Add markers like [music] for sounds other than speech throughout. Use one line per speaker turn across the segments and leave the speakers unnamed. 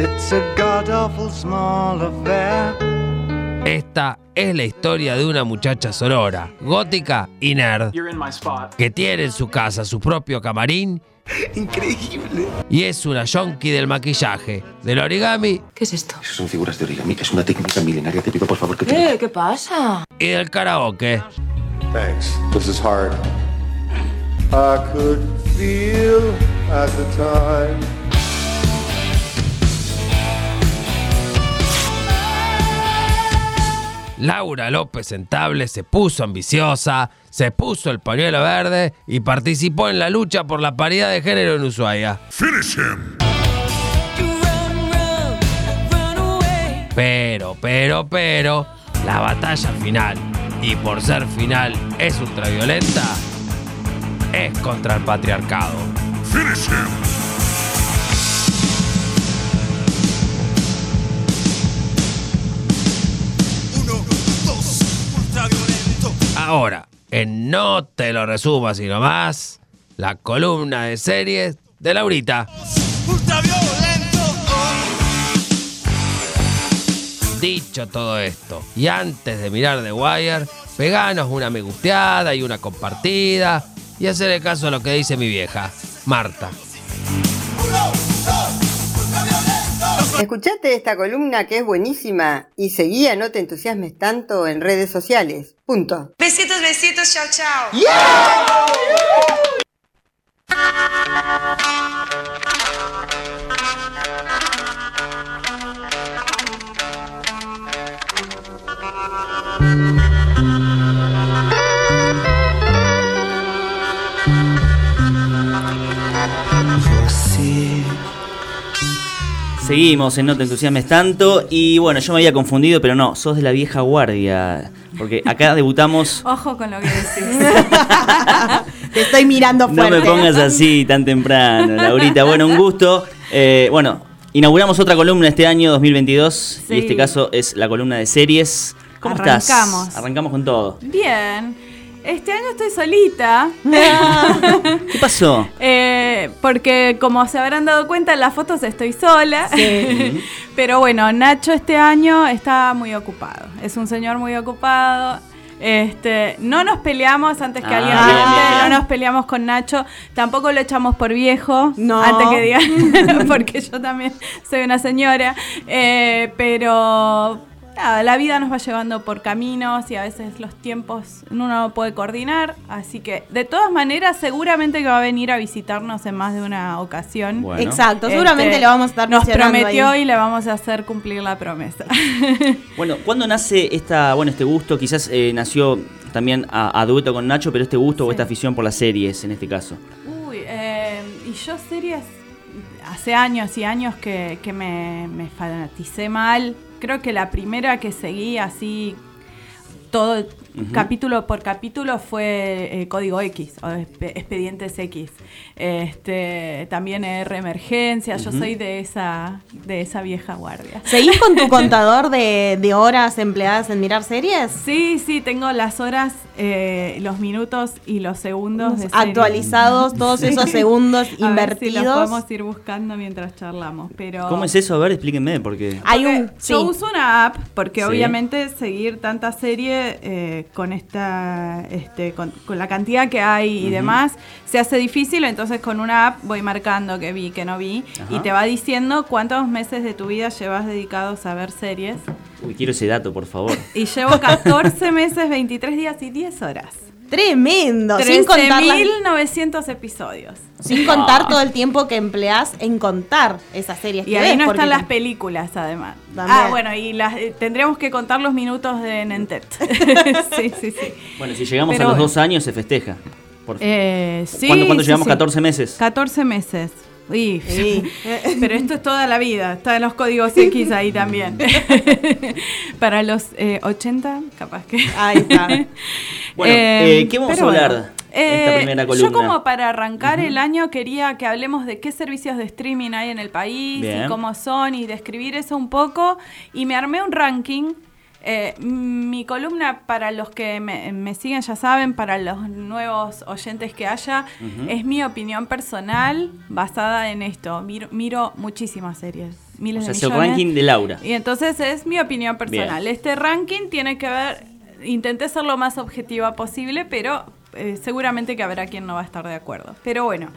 It's a god awful small affair.
Esta es la historia de una muchacha sorora, gótica y nerd,
You're in my spot.
que tiene en su casa su propio camarín
Increíble.
y es una yonki del maquillaje, del origami
¿Qué es esto?
Son figuras de origami. Es una técnica milenaria. Te pido por favor que te...
¿Qué? ¿Qué pasa?
y del karaoke.
Thanks. This is hard. I could feel at the time.
Laura López Sentable se puso ambiciosa, se puso el pañuelo verde y participó en la lucha por la paridad de género en Ushuaia. Pero, pero, pero, la batalla final, y por ser final es ultraviolenta, es contra el patriarcado. Ahora, en No te lo resumas sino más, la columna de series de Laurita. Dicho todo esto, y antes de mirar The Wire, peganos una me gusteada y una compartida, y hacerle caso a lo que dice mi vieja, Marta.
Escuchate esta columna que es buenísima y seguía No te entusiasmes tanto en redes sociales. Punto.
Besitos, besitos, chao, chao.
Seguimos en No te entusiasmes tanto y bueno, yo me había confundido, pero no, sos de la vieja guardia, porque acá [laughs] debutamos...
Ojo con lo que decís. [laughs]
Te estoy mirando
No
fuerte.
me pongas así tan temprano, Laurita. Bueno, un gusto. Eh, bueno, inauguramos otra columna este año 2022
Sí.
y este caso es la columna de series. ¿Cómo
Arrancamos.
estás? Arrancamos con todo.
Bien. Este año estoy solita.
¿Qué pasó? [laughs]
Eh, porque como se habrán dado cuenta en las fotos estoy sola. [laughs] Pero bueno, Nacho este año está muy ocupado. Es un señor muy ocupado. Este, no nos peleamos antes que
Ah,
alguien
bien,
pregunte,
bien, bien.
no nos peleamos con Nacho, tampoco lo echamos por viejo,
No.
antes que digan, [laughs] porque yo también soy una señora, Eh, pero nada, la vida nos va llevando por caminos y a veces los tiempos uno no puede coordinar, así que de todas maneras seguramente que va a venir a visitarnos en más de una ocasión.
Bueno.
Exacto, seguramente
Este,
le vamos a estar
Nos prometió
ahí.
y le vamos a hacer cumplir la promesa. [laughs]
Bueno, ¿cuándo nace esta, bueno, este gusto? Quizás eh, nació también a, a dueto con Nacho, pero este gusto o esta afición por las series en este caso.
Uy, eh, y yo series, hace años y años que, que me, me fanaticé mal. Creo que la primera que seguí así, todo capítulo por capítulo, fue eh, Código X o Expedientes X. Este, también R Emergencia, yo soy de esa, de esa vieja guardia.
¿Seguís con tu [laughs] contador de, de horas empleadas en mirar series?
Sí, sí, tengo las horas, eh, los minutos y los segundos de serie.
Actualizados, todos esos segundos [laughs]
A ver si
invertidos.
los podemos ir buscando mientras charlamos. Pero
¿Cómo es eso? A ver, explíquenme, porque...
Hay un. sí.
Yo uso una app porque
Sí.
obviamente seguir tanta serie eh, con esta, este, con, con la cantidad que hay y demás se hace difícil. Entonces con una app voy marcando que vi, que no vi y te va diciendo cuántos meses de tu vida llevas dedicados a ver series.
Uy, quiero ese dato, por favor.
Y llevo 14 meses, 23 días y 10 horas.
Tremendo. Sin contar, las-
13.900 episodios.
sin contar todo el tiempo que empleás en contar esas series
Y
que
ahí
ves,
no
porque
están las películas, además.
También.
Ah, bueno, y las, eh, tendríamos que contar los minutos de Nentet. [laughs] sí, sí, sí.
Bueno, si llegamos
Pero
a los dos años se festeja. Por-
Eh, sí,
¿Cuándo, cuándo
sí,
llegamos?
sí.
14 meses.
14 meses.
Sí. [laughs]
pero esto es toda la vida. Está en los códigos X ahí también. [laughs] Para los eh, 80, capaz que.
Ahí está. [laughs]
Bueno, eh, ¿qué vamos a hablar
bueno. Eh? Yo como para arrancar el año quería que hablemos de qué servicios de streaming hay en el país
Bien.
y cómo son y describir eso un poco. Y me armé un ranking Eh, mi columna, para los que me, me siguen ya saben, para los nuevos oyentes que haya, es mi opinión personal basada en esto. Miro, miro muchísimas series. Miles
O sea,
de
es el ranking de Laura.
Y entonces es mi opinión personal.
Bien.
Este ranking tiene que ver, intenté ser lo más objetiva posible, pero eh, seguramente que habrá quien no va a estar de acuerdo. Pero bueno,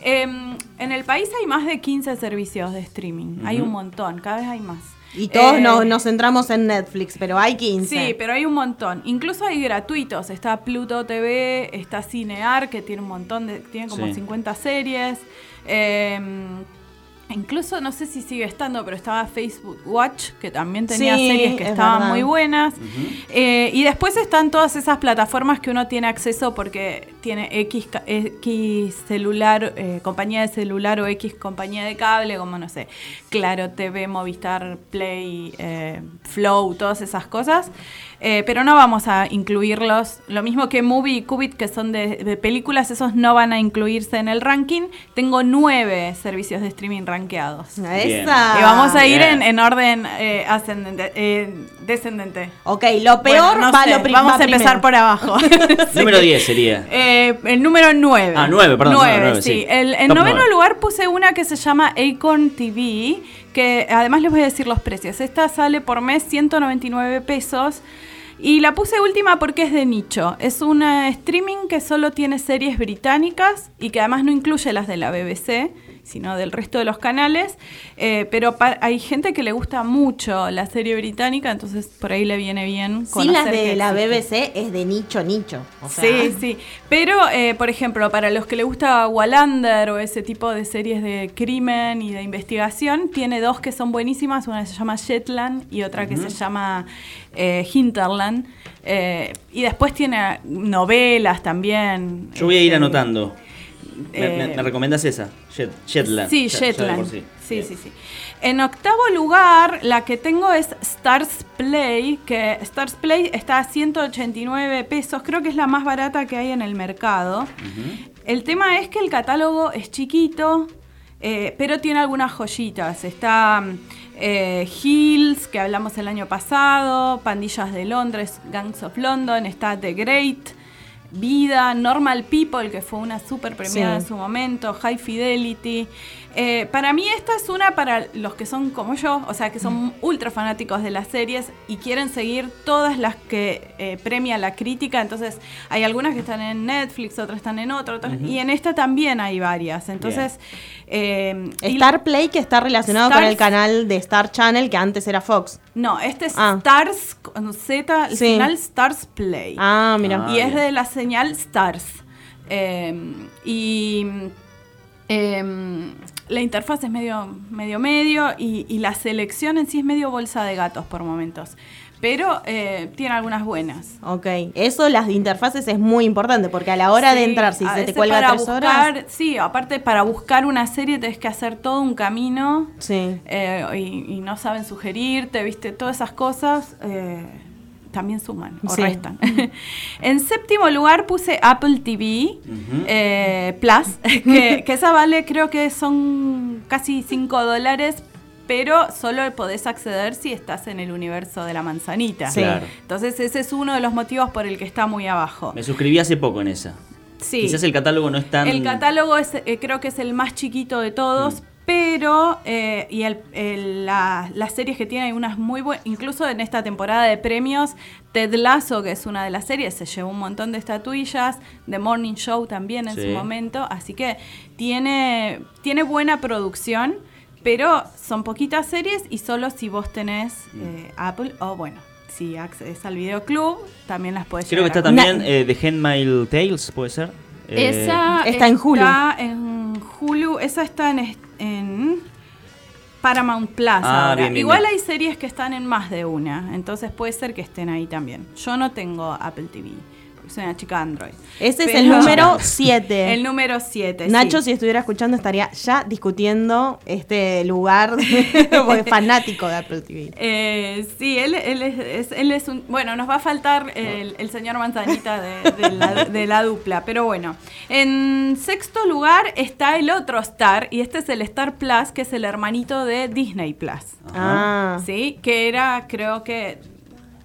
em, en el país hay más de 15 servicios de streaming. Hay un montón, cada vez hay más.
Y todos
Eh,
nos, nos centramos en Netflix, pero hay 15.
Sí, pero hay un montón. Incluso hay gratuitos. Está Pluto TV, está Cinear, que tiene un montón de. tiene como
Sí.
50 series. Eh, incluso no sé si sigue estando, pero estaba Facebook Watch, que también tenía
Sí,
series que
es
estaban
verdad.
muy buenas. Eh, y después están todas esas plataformas que uno tiene acceso porque tiene X, X celular, eh, compañía de celular o X compañía de cable, como no sé, Claro TV, Movistar Play, eh, Flow, todas esas cosas. Eh, pero no vamos a incluirlos. Lo mismo que Movie y Qubit, que son de, de películas, esos no van a incluirse en el ranking. Tengo nueve servicios de streaming rankeados.
Esa.
Y vamos a ir
Bien.
en, en orden eh, ascendente, eh, descendente.
Ok, lo peor
Bueno, no
va
sé,
lo prim-
Vamos
va
a empezar
primero.
por abajo. [laughs] [laughs]
Número 10 sería.
Eh, el número 9.
Ah, nueve, perdón,
Nueve,
nueve,
sí.
sí.
El, en
Top
noveno lugar puse una que se llama Acorn TV, que además les voy a decir los precios. Esta sale por mes 199 pesos. Y la puse última porque es de nicho. Es una streaming que solo tiene series británicas y que además no incluye las de la BBC, sino del resto de los canales. Eh, pero pa- hay gente que le gusta mucho la serie británica, entonces por ahí le viene bien.
Sí, las de la
existe.
BBC es de nicho, nicho. O sea,
Sí, sí. Pero, eh, por ejemplo, para los que le gusta Wallander o ese tipo de series de crimen y de investigación, tiene dos que son buenísimas. Una que se llama Shetland y otra que se llama eh, Hinterland. Eh, y después tiene novelas también.
Yo voy a ir
Este,
anotando. ¿Me, me-
eh,
me recomiendas esa? Jet- Jetland.
Sí,
Ya- ya
Shetland.
por
sí, sí, sí. En octavo lugar, la que tengo es Stars Play, que Stars Play está a 189 pesos, creo que es la más barata que hay en el mercado. El tema es que el catálogo es chiquito, eh, pero tiene algunas joyitas. Está eh, Hills, que hablamos el año pasado, Pandillas de Londres, Gangs of London, está The Great. Vida, Normal People, que fue una super premiada
Sí.
en su momento, High Fidelity. Eh, para mí esta es una para los que son como yo, o sea, que son ultra fanáticos de las series y quieren seguir todas las que eh, premia la crítica. Entonces, hay algunas que están en Netflix, otras están en otro, otras- y en esta también hay varias. Entonces, eh,
Star Play que está relacionado con el canal de Star Channel que antes era Fox.
No, este es
Ah.
Stars con Z, el
Sí.
final Stars Play.
Ah, mira.
Ah,
y es
bien.
de la señal Stars. Eh, y eh, la interfaz es medio medio medio y, y la selección en sí es medio bolsa de gatos por momentos. Pero eh, tiene algunas buenas.
Ok, eso las interfaces es muy importante porque a la hora de entrar, si se te cuelga tres
buscar-
horas.
Sí, aparte para buscar una serie tenés que hacer todo un camino.
Sí.
eh, y, y no saben sugerirte, viste, todas esas cosas eh, también suman o
Sí.
restan. [laughs] en séptimo lugar puse Apple TV eh, Plus, [laughs] que, que esa vale creo que son casi 5 dólares, pero solo podés acceder si estás en el universo de la manzanita.
Sí.
Claro.
Entonces ese es uno de los motivos por el que está muy abajo.
Me suscribí hace poco en esa.
Sí.
Quizás el catálogo no es tan.
El catálogo es, eh, creo que es el más chiquito de todos, pero eh, y el- el- la- las series que tiene hay unas muy buenas, incluso en esta temporada de premios, Ted Lasso, que es una de las series, se llevó un montón de estatuillas, The Morning Show también en
Sí.
su momento, así que tiene, tiene buena producción, pero son poquitas series y solo si vos tenés eh, Apple o bueno. Si accedes al videoclub, también las puedes
Creo que está
a
también eh, The Handmaid Tales, ¿puede ser? Eh,
esa
está en Hulu.
Está en Hulu. Esa está en, en Paramount Plus.
Ah,
ahora.
bien, bien,
Igual
bien.
hay series que están en más de una. Entonces puede ser que estén ahí también. Yo no tengo Apple TV. Soy una chica Android.
Ese es el número [laughs] 7.
El número 7.
Nacho, si estuviera escuchando, estaría ya discutiendo este lugar [laughs] porque es fanático de Apple TV.
Eh, sí, él, él, es, es- él es un... Bueno, nos va a faltar el, el señor Manzanita de, de la, de la dupla, pero bueno. En sexto lugar está el otro Star, y este es el Star Plus, que es el hermanito de Disney Plus.
Ah,
¿Sí? Que era, creo que...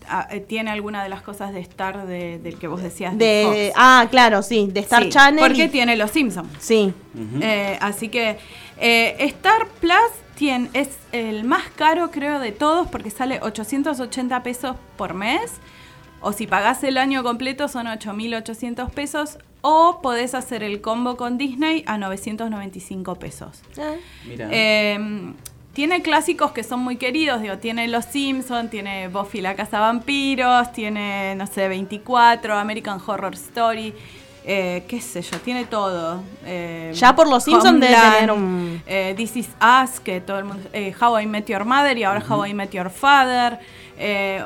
ah, eh, tiene alguna de las cosas de Star de- del que vos decías.
De,
Fox.
ah, claro, sí, de Star
Sí,
Channel.
Porque
y-
tiene Los Simpsons.
Sí.
Eh, así que eh, Star Plus tiene, es el más caro, creo, de todos porque sale 880 pesos por mes. O si pagás el año completo son 8.800 pesos. O podés hacer el combo con Disney a 995 pesos.
Mira.
Eh, tiene clásicos que son muy queridos, digo, tiene Los Simpsons, tiene Buffy la Casa Vampiros, tiene, no sé, 24, American Horror Story, eh, qué sé yo, tiene todo. Eh,
Ya por Los Simpsons
Homeland,
tener un-
eh, This Is Us, que todo el mundo... How I Met Your Mother y ahora How I Met Your Father,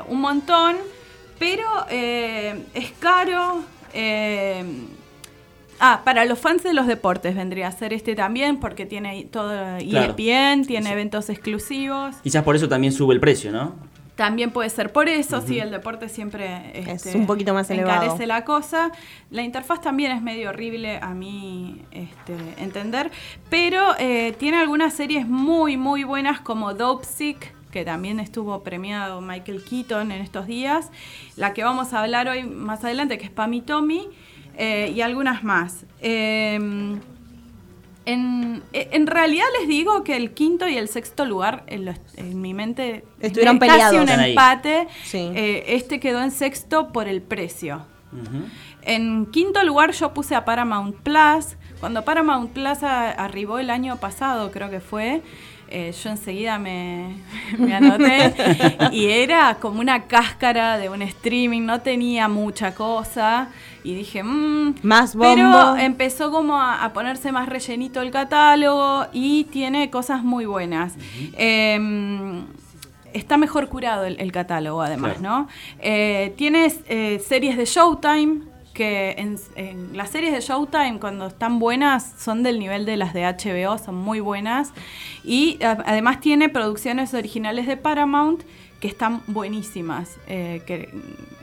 un montón, pero es caro. eh, Ah, para los fans de los deportes vendría a ser este también, porque tiene todo
Claro.
ESPN, tiene eventos exclusivos.
Quizás por eso también sube el precio, ¿no?
También puede ser por eso, sí, el deporte siempre
Es
este,
un poquito más elevado.
encarece la cosa. La interfaz también es medio horrible a mí este, entender, pero eh, tiene algunas series muy, muy buenas como Dope Sick, que también estuvo premiado Michael Keaton en estos días, la que vamos a hablar hoy más adelante, que es Pam Tommy, eh, y algunas más. Eh, en, en realidad les digo que el quinto y el sexto lugar en, los- en mi mente
Estuvieron
es casi
peleados.
un empate.
Sí.
Eh, este quedó en sexto por el precio. En quinto lugar yo puse a Paramount Plus. Cuando Paramount Plus a- arribó el año pasado, creo que fue, eh, yo enseguida me, [laughs] me anoté [laughs] y era como una cáscara de un streaming, no tenía mucha cosa y dije, mmm,
Más
pero
bombo.
empezó como a, a ponerse más rellenito el catálogo y tiene cosas muy buenas. Em, está mejor curado el, el catálogo, además,
Claro.
¿no? Eh, tienes eh, series de Showtime, que en, en las series de Showtime, cuando están buenas, son del nivel de las de HBO, son muy buenas. Y a- además tiene producciones originales de Paramount que están buenísimas. eh, que,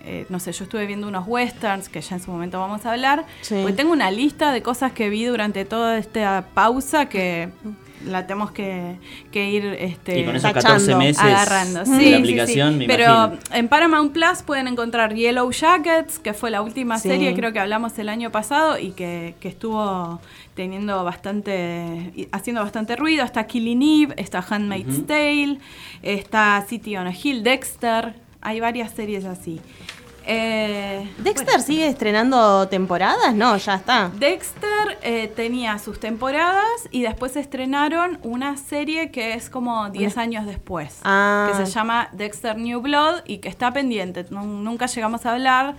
eh, no sé, yo estuve viendo unos westerns que ya en su momento vamos a hablar.
Sí.
Porque tengo una lista de cosas que vi durante toda esta pausa que la tenemos que, que ir este,
Y con esos
Tachando,
14 meses
agarrando.
de
Sí,
la aplicación,
sí.
me
Pero
imagino.
en Paramount Plus pueden encontrar Yellow Jackets, que fue la última serie, creo que hablamos el año pasado y que, que estuvo teniendo bastante, haciendo bastante ruido. Está Killing Eve, está Handmaid's Tale, está City on a Hill, Dexter. Hay varias series así. Eh,
¿Dexter sigue estrenando temporadas? No, ya está.
Dexter eh, tenía sus temporadas y después estrenaron una serie que es como 10 años después,
Ah.
que se llama Dexter New Blood y que está pendiente. Nu- nunca llegamos a hablar,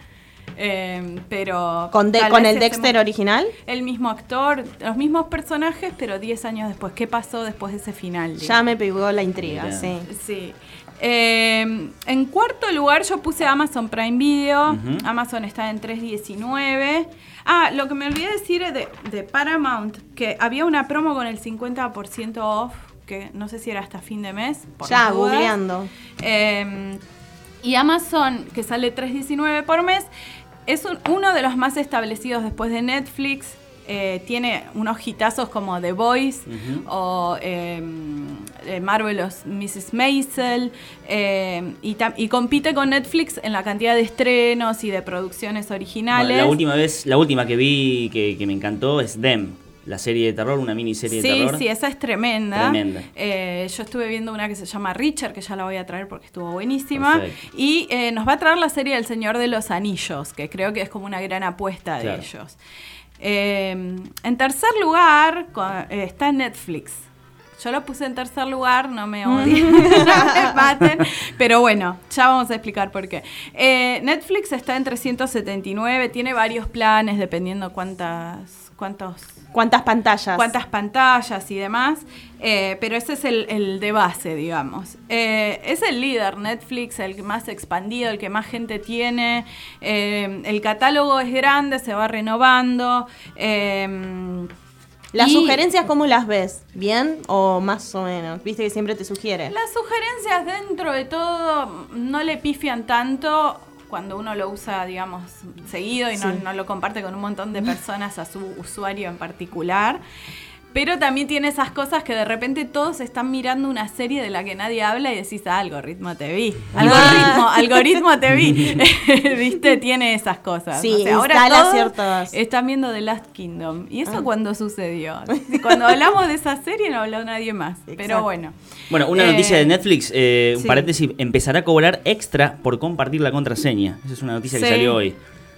eh, pero...
¿Con, de- el Dexter original?
El mismo actor, los mismos personajes, pero 10 años después. ¿Qué pasó después de ese final?
Ya me pegó la intriga,
Mira.
sí.
Sí. Eh, en cuarto lugar yo puse Amazon Prime Video. Amazon está en 3.19. Ah, lo que me olvidé decir es de, de Paramount, que había una promo con el 50% off, que no sé si era hasta fin de mes. por
Ya, googleando.
Eh, y Amazon, que sale 3.19 por mes, es un- uno de los más establecidos después de Netflix. Eh, tiene unos hitazos como The Voice o eh, eh, Marvelous Mrs. Maisel eh, y, compite con Netflix en la cantidad de estrenos y de producciones originales.
Bueno, la última vez, la última que vi que, que me encantó es Dem, la serie de terror, una miniserie de
Sí,
terror.
sí, esa es tremenda.
Tremenda.
Eh, yo estuve viendo una que se llama Richard, que ya la voy a traer porque estuvo buenísima.
Perfecto.
Y eh, nos va a traer la serie del Señor de los Anillos, que creo que es como una gran apuesta
Claro.
de ellos. Eh, en tercer lugar eh, está Netflix. Yo lo puse en tercer lugar, no me odien, [laughs] no me [laughs] maten, pero bueno, ya vamos a explicar por qué. Eh, Netflix está en 379, tiene varios planes dependiendo cuántas, cuántos
¿Cuántas pantallas?
cuántas pantallas y demás, eh, pero ese es el, el de base, digamos. Eh, es el líder Netflix, el más expandido, el que más gente tiene. eh, el catálogo es grande, se va renovando. eh,
¿Las
y
sugerencias cómo las ves? ¿Bien o más o menos? Viste que siempre te sugiere.
Las sugerencias dentro de todo no le pifian tanto cuando uno lo usa, digamos, seguido y no,
Sí.
no lo comparte con un montón de personas a su usuario en particular. Pero también tiene esas cosas que de repente todos están mirando una serie de la que nadie habla y decís, ah, algoritmo te vi. Algoritmo, [laughs] algoritmo te vi. [laughs] [laughs] ¿Viste? Tiene esas cosas.
Sí,
ahora todos están viendo The Last Kingdom. ¿Y eso
Ah.
cuándo sucedió? Cuando hablamos de esa serie no habló nadie más. Pero bueno.
Bueno, una
Eh,
noticia de Netflix, eh, un
sí.
paréntesis, empezará a cobrar extra por compartir la contraseña. Esa es una noticia que
Sí.
salió hoy.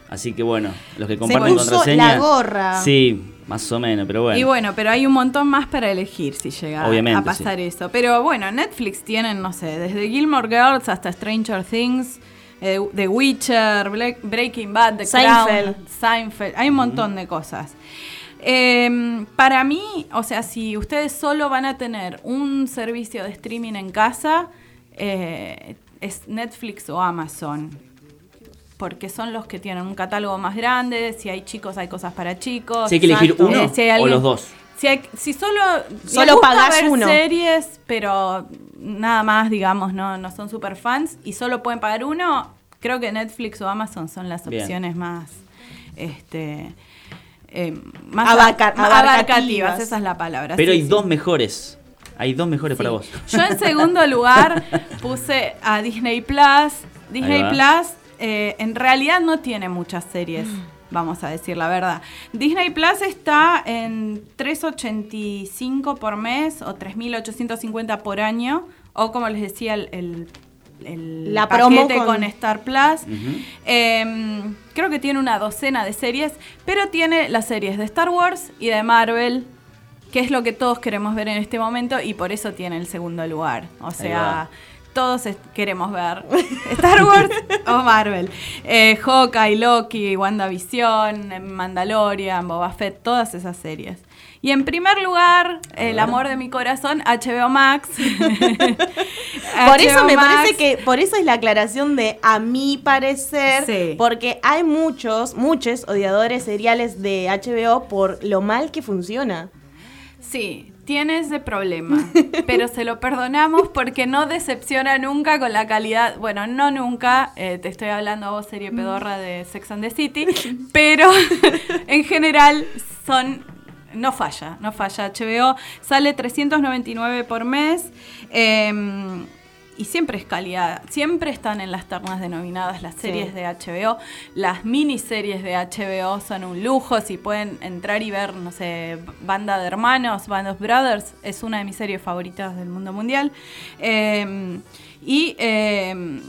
Así que bueno, los que comparten
puso
contraseña.
la gorra.
Sí, más o menos, pero bueno.
Y bueno, pero hay un montón más para elegir si llega
Obviamente,
a pasar eso. Pero bueno, Netflix tienen, no sé, desde Gilmore Girls hasta Stranger Things, eh, The Witcher, Breaking Bad, The
Seinfeld.
Crown, Seinfeld. Hay un montón de cosas. Eh, para mí, o sea, si ustedes solo van a tener un servicio de streaming en casa, eh, es Netflix o Amazon. Porque son los que tienen un catálogo más grande. Si hay chicos, hay cosas para chicos.
Si hay que elegir
Exacto.
uno
Eh, si hay
o los dos.
Si, hay- si solo,
Solo
ver
uno.
series, pero nada más, digamos, no, no son super fans y solo pueden pagar uno, creo que Netflix o Amazon son las
Bien.
opciones más, este, eh, más
Abarca-
más
abarcativas.
abarcativas, esa es la palabra.
Pero
sí,
hay
sí.
dos mejores. Hay dos mejores para vos.
Yo en segundo lugar puse a Disney Plus. Disney Plus eh, en realidad no tiene muchas series,
Mm.
vamos a decir la verdad. Disney Plus está en 3.85 por mes o 3.850 por año, o como les decía, el, el, el
La promo
paquete
con-
con... Star Plus. Em, creo que tiene una docena de series, pero tiene las series de Star Wars y de Marvel, que es lo que todos queremos ver en este momento y por eso tiene el segundo lugar. O sea, todos queremos ver [laughs] Star Wars o Marvel. Eh, Hawkeye, Loki, WandaVision, Mandalorian, Boba Fett, todas esas series. Y en primer lugar, el amor de mi corazón, HBO Max. [laughs] [laughs]
Por eso me
Max.
parece que, por eso es la aclaración de a mi parecer,
Sí.
porque hay muchos, muchos odiadores seriales de HBO por lo mal que funciona.
Sí, tiene ese problema, [laughs] pero se lo perdonamos porque no decepciona nunca con la calidad, bueno, no nunca, eh, te estoy hablando a vos serie pedorra de Sex and the City, [laughs] pero [laughs] en general son, no falla, no falla. HBO sale 399 por mes. em, y siempre es calidad, siempre están en las ternas denominadas las series
Sí.
de HBO. Las miniseries de HBO son un lujo. Si pueden entrar y ver, no sé, Banda de Hermanos, Band of Brothers, es una de mis series favoritas del mundo mundial. Eh, y eh,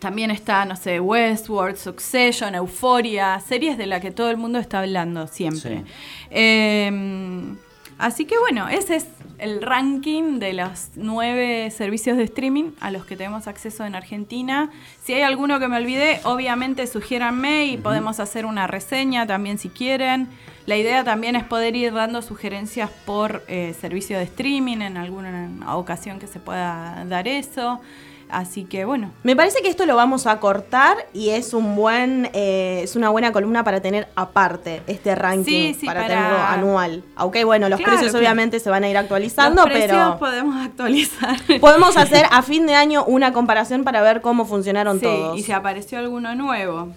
también está, no sé, Westworld, Succession, Euphoria, series de las que todo el mundo está hablando siempre.
Sí.
Eh, así que bueno, ese es el ranking de los nueve servicios de streaming a los que tenemos acceso en Argentina. Si hay alguno que me olvidé, obviamente sugiéranme y podemos hacer una reseña también si quieren. La idea también es poder ir dando sugerencias por eh, servicio de streaming en alguna ocasión que se pueda dar eso. Así que bueno,
Me parece que esto lo vamos a cortar y es un buen, eh, es una buena columna para tener aparte este ranking
Sí, sí,
para,
para-
tenerlo anual. Aunque bueno, los
Claro,
precios obviamente se van a ir actualizando,
los precios
pero
podemos actualizar.
podemos hacer a [laughs] fin de año una comparación para ver cómo funcionaron
Sí,
todos.
y si apareció alguno nuevo.